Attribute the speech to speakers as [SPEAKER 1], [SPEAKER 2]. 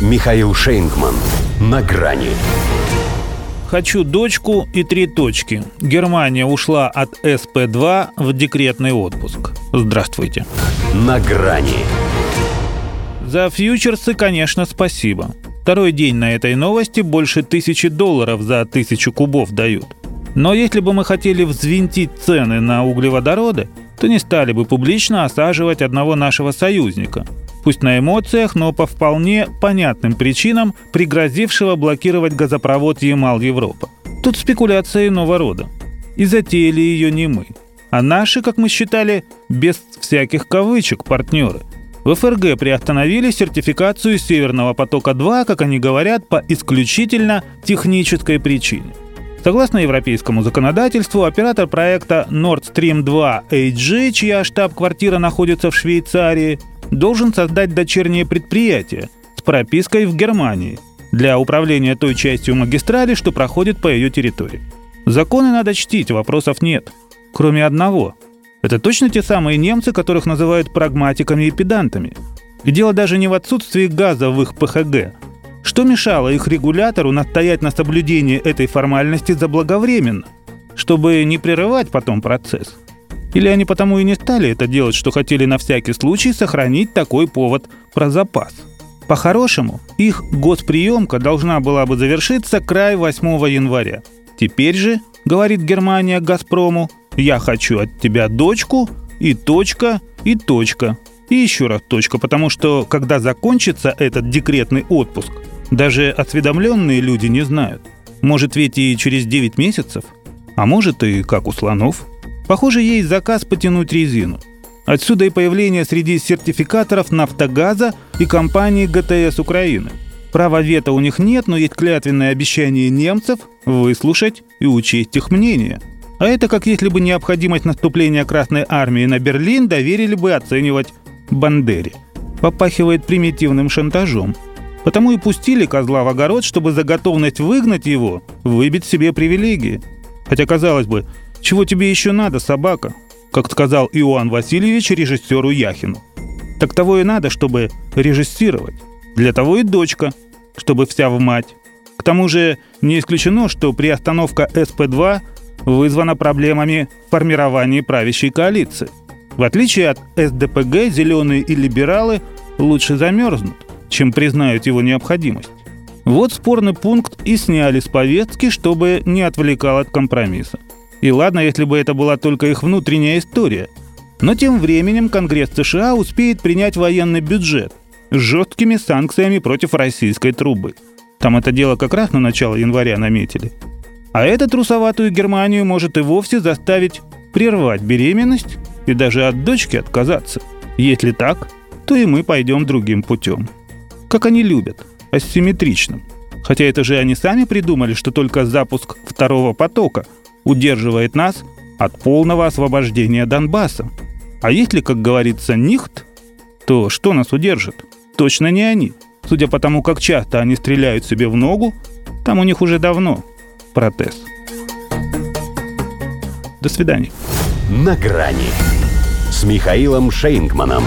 [SPEAKER 1] Михаил Шейнгман. На грани.
[SPEAKER 2] Хочу дочку и три точки. Германия ушла от СП-2 в декретный отпуск. Здравствуйте.
[SPEAKER 1] На грани.
[SPEAKER 2] За фьючерсы, конечно, спасибо. Второй день на этой новости больше тысячи долларов за тысячу кубов дают. Но если бы мы хотели взвинтить цены на углеводороды, то не стали бы публично осаживать одного нашего союзника. Пусть на эмоциях, но по вполне понятным причинам, пригрозившего блокировать газопровод Ямал-Европа. Тут спекуляция иного рода. И затеяли ее не мы. А наши, как мы считали, без всяких кавычек, партнеры. В ФРГ приостановили сертификацию Северного потока-2, как они говорят, по исключительно технической причине. Согласно европейскому законодательству, оператор проекта Nord Stream 2 AG, чья штаб-квартира находится в Швейцарии, должен создать дочернее предприятие с пропиской в Германии для управления той частью магистрали, что проходит по ее территории. Законы надо чтить, вопросов нет. Кроме одного. Это точно те самые немцы, которых называют прагматиками и педантами. И дело даже не в отсутствии газа в их ПХГ, что мешало их регулятору настоять на соблюдении этой формальности заблаговременно, чтобы не прерывать потом процесс? Или они потому и не стали это делать, что хотели на всякий случай сохранить такой повод про запас? По-хорошему, их госприемка должна была бы завершиться край 8 января. Теперь же, говорит Германия Газпрому, я хочу от тебя дочку и точка, и точка. И еще раз точка, потому что когда закончится этот декретный отпуск, даже осведомленные люди не знают. Может ведь и через 9 месяцев, а может и как у слонов. Похоже, есть заказ потянуть резину. Отсюда и появление среди сертификаторов «Нафтогаза» и компании ГТС Украины. Права вето у них нет, но есть клятвенное обещание немцев выслушать и учесть их мнение. А это как если бы необходимость наступления Красной Армии на Берлин доверили бы оценивать Бандере. Попахивает примитивным шантажом – Потому и пустили козла в огород, чтобы за готовность выгнать его выбить себе привилегии. Хотя, казалось бы, чего тебе еще надо, собака? Как сказал Иоанн Васильевич режиссеру Яхину. Так того и надо, чтобы режиссировать. Для того и дочка, чтобы вся в мать. К тому же не исключено, что приостановка СП-2 вызвана проблемами формирования правящей коалиции. В отличие от СДПГ, зеленые и либералы лучше замерзнут чем признают его необходимость. Вот спорный пункт и сняли с повестки, чтобы не отвлекал от компромисса. И ладно, если бы это была только их внутренняя история. Но тем временем Конгресс США успеет принять военный бюджет с жесткими санкциями против российской трубы. Там это дело как раз на начало января наметили. А эта трусоватую Германию может и вовсе заставить прервать беременность и даже от дочки отказаться. Если так, то и мы пойдем другим путем как они любят, асимметричным. Хотя это же они сами придумали, что только запуск второго потока удерживает нас от полного освобождения Донбасса. А если, как говорится, нихт, то что нас удержит? Точно не они. Судя по тому, как часто они стреляют себе в ногу, там у них уже давно протез. До свидания.
[SPEAKER 1] На грани с Михаилом Шейнгманом.